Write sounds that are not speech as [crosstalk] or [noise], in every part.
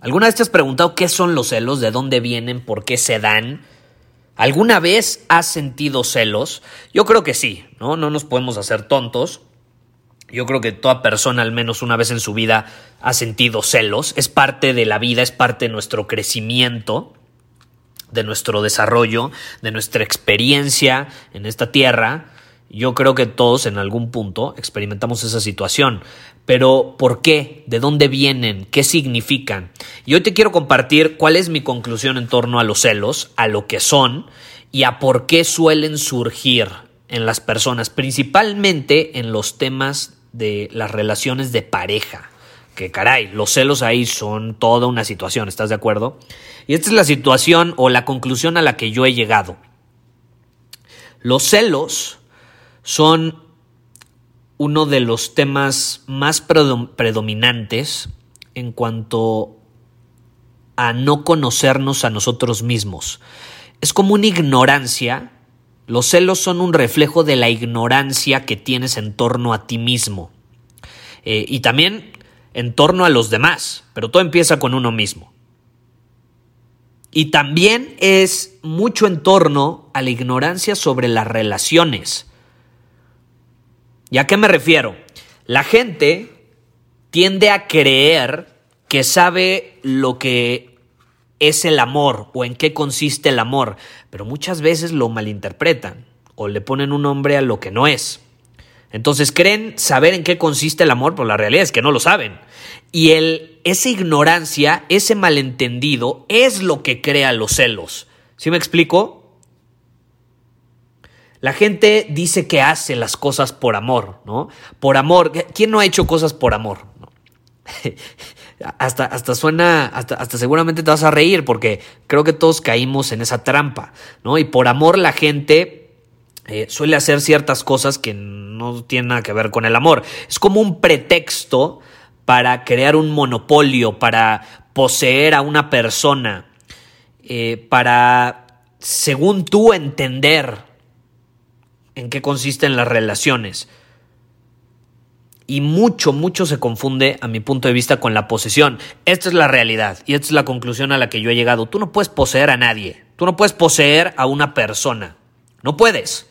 ¿Alguna vez te has preguntado qué son los celos? ¿De dónde vienen? ¿Por qué se dan? ¿Alguna vez has sentido celos? Yo creo que sí, ¿no? No nos podemos hacer tontos. Yo creo que toda persona al menos una vez en su vida ha sentido celos. Es parte de la vida, es parte de nuestro crecimiento, de nuestro desarrollo, de nuestra experiencia en esta tierra. Yo creo que todos en algún punto experimentamos esa situación. Pero ¿por qué? ¿De dónde vienen? ¿Qué significan? Y hoy te quiero compartir cuál es mi conclusión en torno a los celos, a lo que son y a por qué suelen surgir en las personas, principalmente en los temas de las relaciones de pareja. Que caray, los celos ahí son toda una situación, ¿estás de acuerdo? Y esta es la situación o la conclusión a la que yo he llegado. Los celos son uno de los temas más predominantes en cuanto a no conocernos a nosotros mismos. Es como una ignorancia los celos son un reflejo de la ignorancia que tienes en torno a ti mismo. Eh, y también en torno a los demás, pero todo empieza con uno mismo. Y también es mucho en torno a la ignorancia sobre las relaciones. ¿Y a qué me refiero? La gente tiende a creer que sabe lo que es el amor o en qué consiste el amor, pero muchas veces lo malinterpretan o le ponen un nombre a lo que no es. Entonces creen saber en qué consiste el amor, pero la realidad es que no lo saben. Y el, esa ignorancia, ese malentendido, es lo que crea los celos. ¿Sí me explico? La gente dice que hace las cosas por amor, ¿no? Por amor. ¿Quién no ha hecho cosas por amor? [laughs] hasta, hasta suena, hasta, hasta seguramente te vas a reír porque creo que todos caímos en esa trampa, ¿no? Y por amor la gente eh, suele hacer ciertas cosas que no tienen nada que ver con el amor. Es como un pretexto para crear un monopolio, para poseer a una persona, eh, para, según tú, entender en qué consisten las relaciones y mucho, mucho se confunde, a mi punto de vista, con la posesión. Esta es la realidad y esta es la conclusión a la que yo he llegado. Tú no puedes poseer a nadie, tú no puedes poseer a una persona. No puedes.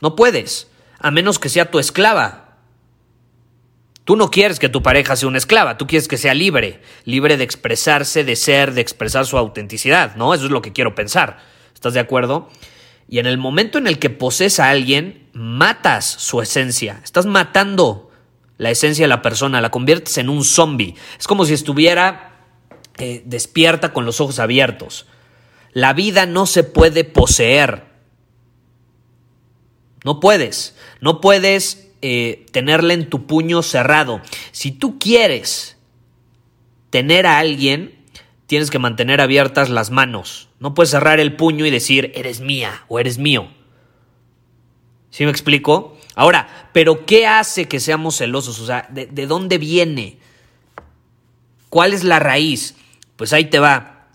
No puedes, a menos que sea tu esclava. Tú no quieres que tu pareja sea una esclava, tú quieres que sea libre, libre de expresarse, de ser, de expresar su autenticidad, ¿no? Eso es lo que quiero pensar. ¿Estás de acuerdo? Y en el momento en el que posees a alguien, matas su esencia. Estás matando la esencia de la persona, la conviertes en un zombie. Es como si estuviera eh, despierta con los ojos abiertos. La vida no se puede poseer. No puedes. No puedes eh, tenerla en tu puño cerrado. Si tú quieres tener a alguien, tienes que mantener abiertas las manos. No puedes cerrar el puño y decir, eres mía o eres mío. ¿Sí me explico? Ahora, ¿pero qué hace que seamos celosos? O sea, ¿de, ¿de, dónde viene? ¿Cuál es la raíz? Pues ahí te va.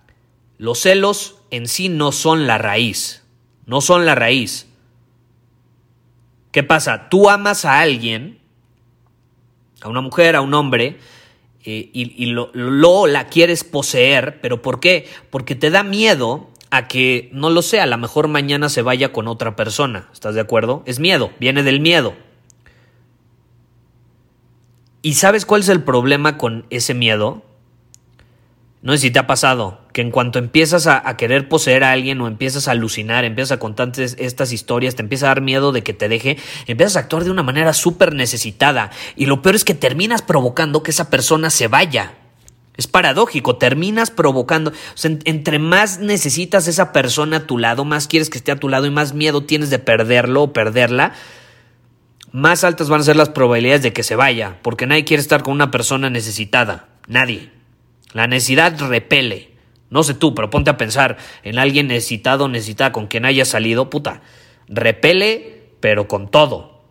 Los celos en sí no son la raíz. No son la raíz. ¿Qué pasa? Tú amas a alguien, a una mujer, a un hombre, eh, y, lo, la quieres poseer, pero ¿por qué? Porque te da miedo a que, no lo sé, a lo mejor mañana se vaya con otra persona. ¿Estás de acuerdo? Es miedo, viene del miedo. ¿Y sabes cuál es el problema con ese miedo? No sé si te ha pasado que en cuanto empiezas a, querer poseer a alguien o empiezas a alucinar, empiezas a contar estas historias, te empieza a dar miedo de que te deje, empiezas a actuar de una manera súper necesitada y lo peor es que terminas provocando que esa persona se vaya. Es paradójico, terminas provocando, entre más necesitas esa persona a tu lado, más quieres que esté a tu lado y más miedo tienes de perderlo o perderla, más altas van a ser las probabilidades de que se vaya, porque nadie quiere estar con una persona necesitada, nadie. La necesidad repele. No sé tú, pero ponte a pensar en alguien necesitado o necesitada con quien haya salido, puta. Repele, pero con todo.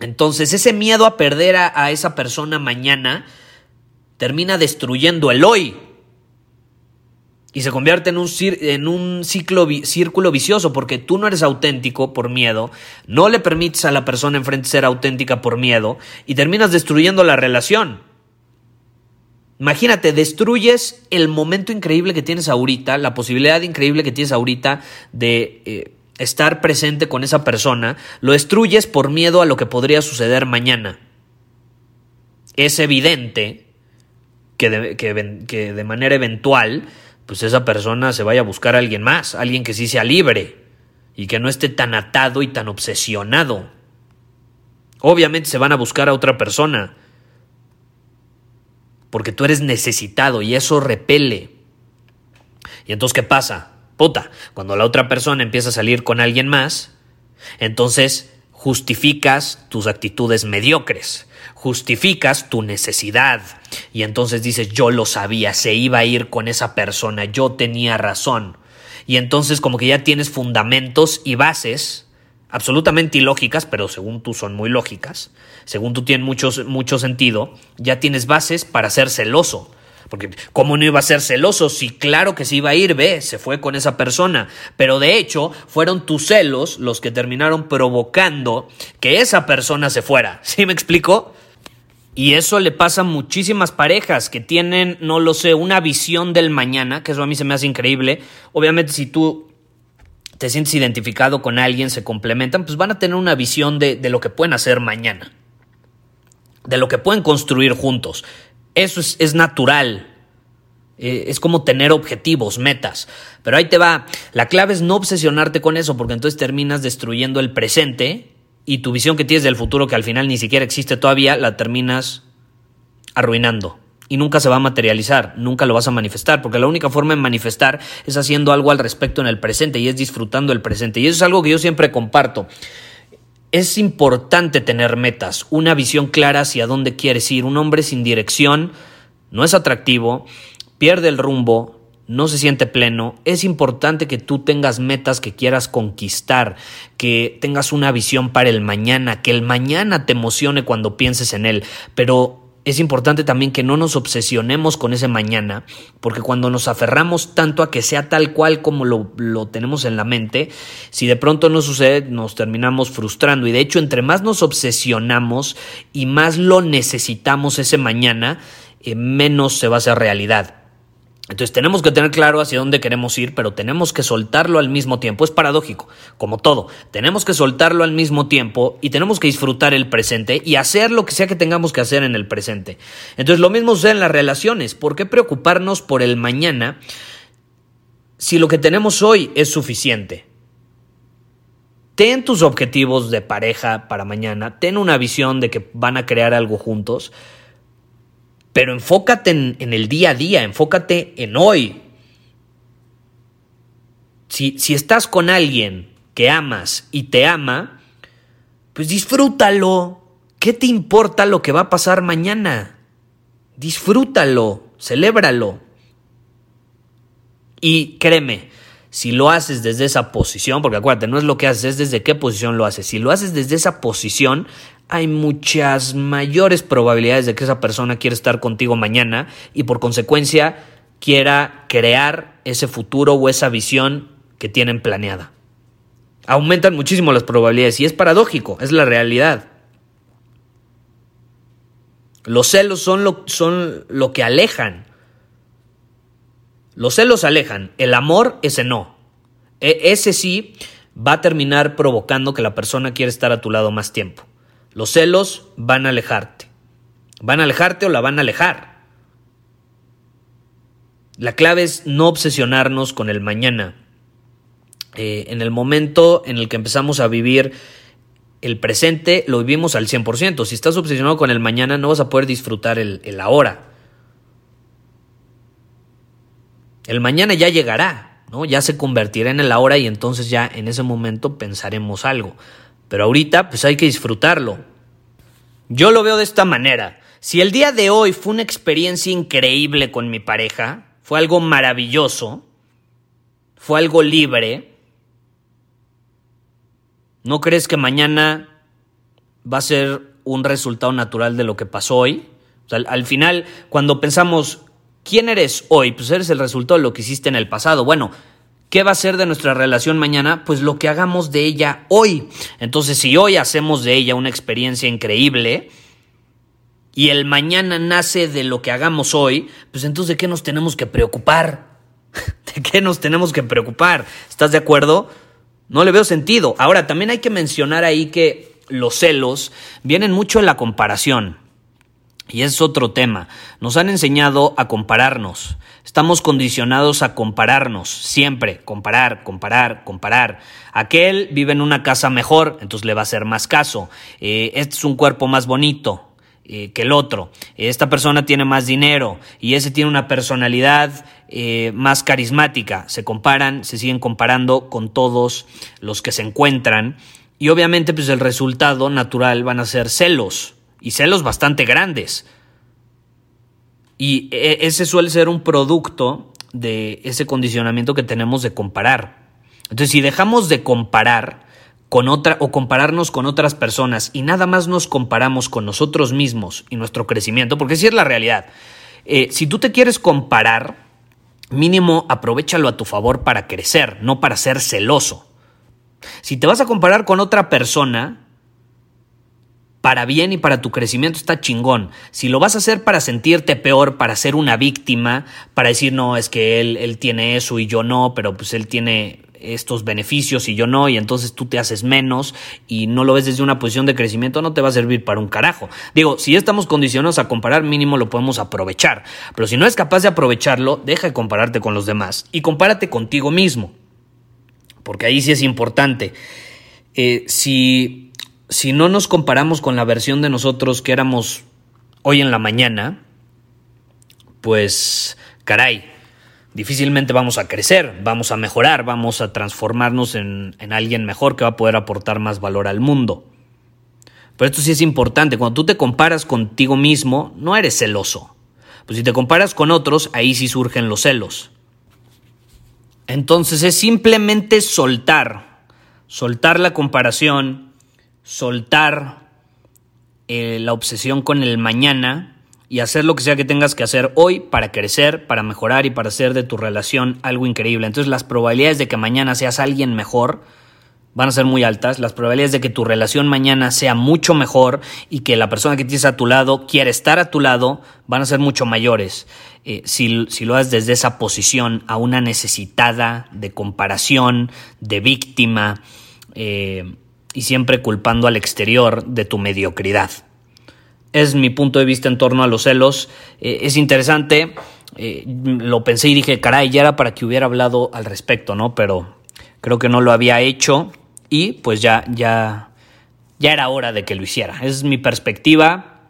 Entonces, ese miedo a perder a, esa persona mañana termina destruyendo el hoy. Y se convierte en un, en un ciclo, círculo vicioso porque tú no eres auténtico por miedo, no le permites a la persona enfrente ser auténtica por miedo y terminas destruyendo la relación. Imagínate, destruyes el momento increíble que tienes ahorita, la posibilidad increíble que tienes ahorita de eh, estar presente con esa persona, lo destruyes por miedo a lo que podría suceder mañana. Es evidente que de, que de manera eventual, pues esa persona se vaya a buscar a alguien más, alguien que sí sea libre y que no esté tan atado y tan obsesionado. Obviamente se van a buscar a otra persona porque tú eres necesitado y eso repele. Y entonces, ¿qué pasa? Puta, cuando la otra persona empieza a salir con alguien más, entonces justificas tus actitudes mediocres, justificas tu necesidad y entonces dices, yo lo sabía, se iba a ir con esa persona, yo tenía razón. Y entonces como que ya tienes fundamentos y bases absolutamente ilógicas, pero según tú son muy lógicas, según tú tienen mucho, mucho sentido, ya tienes bases para ser celoso. Porque, ¿cómo no iba a ser celoso? Si claro que se iba a ir, ve, se fue con esa persona. Pero de hecho, fueron tus celos los que terminaron provocando que esa persona se fuera. [laughs] ¿Sí me explico? Y eso le pasa a muchísimas parejas que tienen, no lo sé, una visión del mañana, que eso a mí se me hace increíble. Obviamente, si tú te sientes identificado con alguien, se complementan, pues van a tener una visión de, lo que pueden hacer mañana, de lo que pueden construir juntos. Eso es, natural. Eh, es como tener objetivos, metas. Pero ahí te va. La clave es no obsesionarte con eso, porque entonces terminas destruyendo el presente y tu visión que tienes del futuro, que al final ni siquiera existe todavía, la terminas arruinando y nunca se va a materializar, nunca lo vas a manifestar, porque la única forma de manifestar es haciendo algo al respecto en el presente y es disfrutando el presente. Y eso es algo que yo siempre comparto. Es importante tener metas, una visión clara hacia dónde quieres ir. Un hombre sin dirección no es atractivo, pierde el rumbo, no se siente pleno. Es importante que tú tengas metas que quieras conquistar, que tengas una visión para el mañana, que el mañana te emocione cuando pienses en él, pero es importante también que no nos obsesionemos con ese mañana, porque cuando nos aferramos tanto a que sea tal cual como lo, tenemos en la mente, si de pronto no sucede, nos terminamos frustrando. Y de hecho, entre más nos obsesionamos y más lo necesitamos ese mañana, eh, menos se va a hacer realidad. Entonces tenemos que tener claro hacia dónde queremos ir, pero tenemos que soltarlo al mismo tiempo. Es paradójico, como todo. Tenemos que soltarlo al mismo tiempo y tenemos que disfrutar el presente y hacer lo que sea que tengamos que hacer en el presente. Entonces lo mismo sucede en las relaciones. ¿Por qué preocuparnos por el mañana si lo que tenemos hoy es suficiente? Ten tus objetivos de pareja para mañana, ten una visión de que van a crear algo juntos pero enfócate en, el día a día, enfócate en hoy. Si, si estás con alguien que amas y te ama, pues disfrútalo. ¿Qué te importa lo que va a pasar mañana? Disfrútalo, celébralo. Y créeme, si lo haces desde esa posición, porque acuérdate, no es lo que haces, es desde qué posición lo haces. Si lo haces desde esa posición, hay muchas mayores probabilidades de que esa persona quiera estar contigo mañana y por consecuencia quiera crear ese futuro o esa visión que tienen planeada. Aumentan muchísimo las probabilidades y es paradójico, es la realidad. Los celos son lo, que alejan los celos alejan, el amor ese no. E, ese sí va a terminar provocando que la persona quiera estar a tu lado más tiempo. Los celos van a alejarte. Van a alejarte o la van a alejar. La clave es no obsesionarnos con el mañana. Eh, en el momento en el que empezamos a vivir el presente, lo vivimos al 100%. Si estás obsesionado con el mañana, no vas a poder disfrutar el, el ahora. El mañana ya llegará, ¿no? Ya se convertirá en el ahora y entonces ya en ese momento pensaremos algo. Pero ahorita, pues hay que disfrutarlo. Yo lo veo de esta manera. Si el día de hoy fue una experiencia increíble con mi pareja, fue algo maravilloso, fue algo libre, ¿no crees que mañana va a ser un resultado natural de lo que pasó hoy? al final, cuando pensamos, ¿quién eres hoy? Pues eres el resultado de lo que hiciste en el pasado. Bueno, ¿Qué va a ser de nuestra relación mañana? Pues lo que hagamos de ella hoy. Entonces, si hoy hacemos de ella una experiencia increíble y el mañana nace de lo que hagamos hoy, pues entonces ¿de qué nos tenemos que preocupar? [laughs] ¿De qué nos tenemos que preocupar? ¿Estás de acuerdo? No le veo sentido. Ahora, también hay que mencionar ahí que los celos vienen mucho en la comparación. Y es otro tema. Nos han enseñado a compararnos. Estamos condicionados a compararnos, siempre, comparar, comparar, comparar. Aquel vive en una casa mejor, entonces le va a hacer más caso. Eh, este es un cuerpo más bonito eh, que el otro. Esta persona tiene más dinero y ese tiene una personalidad eh, más carismática. Se comparan, se siguen comparando con todos los que se encuentran. Y obviamente, pues el resultado natural van a ser celos y celos bastante grandes. Y e, ese suele ser un producto de ese condicionamiento que tenemos de comparar. Entonces, si dejamos de comparar con otra o compararnos con otras personas y nada más nos comparamos con nosotros mismos y nuestro crecimiento, porque si es la realidad. Eh, si tú te quieres comparar, mínimo aprovechalo a tu favor para crecer, no para ser celoso. Si te vas a comparar con otra persona, para bien y para tu crecimiento está chingón. Si lo vas a hacer para sentirte peor, para ser una víctima, para decir, no, es que él, él tiene eso y yo no, pero pues él tiene estos beneficios y yo no, y entonces tú te haces menos y no lo ves desde una posición de crecimiento, no te va a servir para un carajo. Digo, si estamos condicionados a comparar, mínimo lo podemos aprovechar. Pero si no es capaz de aprovecharlo, deja de compararte con los demás y compárate contigo mismo. Porque ahí sí es importante. Eh, si si no nos comparamos con la versión de nosotros que éramos hoy en la mañana, pues caray, difícilmente vamos a crecer, vamos a mejorar, vamos a transformarnos en, alguien mejor que va a poder aportar más valor al mundo. Pero esto sí es importante, cuando tú te comparas contigo mismo, no eres celoso. Pues si te comparas con otros, ahí sí surgen los celos. Entonces es simplemente soltar, soltar la comparación, soltar eh, la obsesión con el mañana y hacer lo que sea que tengas que hacer hoy para crecer, para mejorar y para hacer de tu relación algo increíble. Entonces las probabilidades de que mañana seas alguien mejor van a ser muy altas, las probabilidades de que tu relación mañana sea mucho mejor y que la persona que tienes a tu lado quiera estar a tu lado van a ser mucho mayores. Eh, si, si, lo haces desde esa posición a una necesitada de comparación, de víctima, eh, y siempre culpando al exterior de tu mediocridad. Es mi punto de vista en torno a los celos. Eh, es interesante. Eh, lo pensé y dije, caray, ya era para que hubiera hablado al respecto, ¿no? Pero creo que no lo había hecho y pues ya, ya, ya era hora de que lo hiciera. Es mi perspectiva.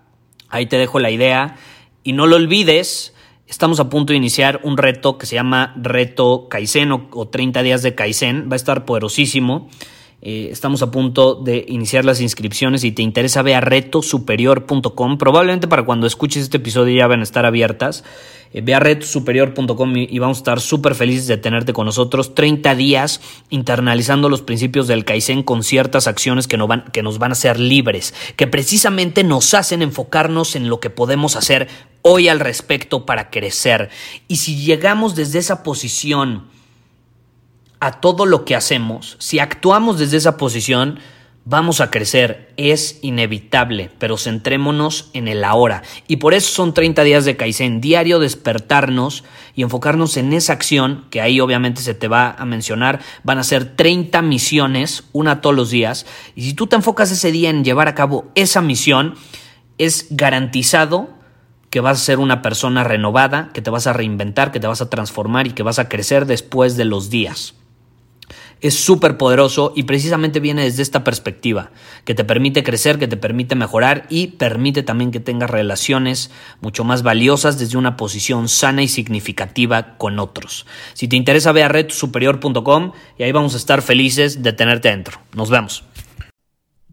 Ahí te dejo la idea. Y no lo olvides, estamos a punto de iniciar un reto que se llama Reto Kaizen o, o 30 días de Kaizen. Va a estar poderosísimo. Eh, estamos a punto de iniciar las inscripciones. Si te interesa, ve a retosuperior.com. Probablemente para cuando escuches este episodio ya van a estar abiertas. Eh, ve a retosuperior.com y, vamos a estar súper felices de tenerte con nosotros. 30 días internalizando los principios del Kaizen con ciertas acciones que, van, que nos van a hacer libres, que precisamente nos hacen enfocarnos en lo que podemos hacer hoy al respecto para crecer. Y si llegamos desde esa posición, a todo lo que hacemos, si actuamos desde esa posición, vamos a crecer. Es inevitable, pero centrémonos en el ahora. Y por eso son 30 días de Kaizen, diario despertarnos y enfocarnos en esa acción, que ahí obviamente se te va a mencionar. Van a ser 30 misiones, una todos los días. Y si tú te enfocas ese día en llevar a cabo esa misión, es garantizado que vas a ser una persona renovada, que te vas a reinventar, que te vas a transformar y que vas a crecer después de los días es súper poderoso y precisamente viene desde esta perspectiva, que te permite crecer, que te permite mejorar y permite también que tengas relaciones mucho más valiosas desde una posición sana y significativa con otros. Si te interesa, ve a redsuperior.com y ahí vamos a estar felices de tenerte dentro. Nos vemos.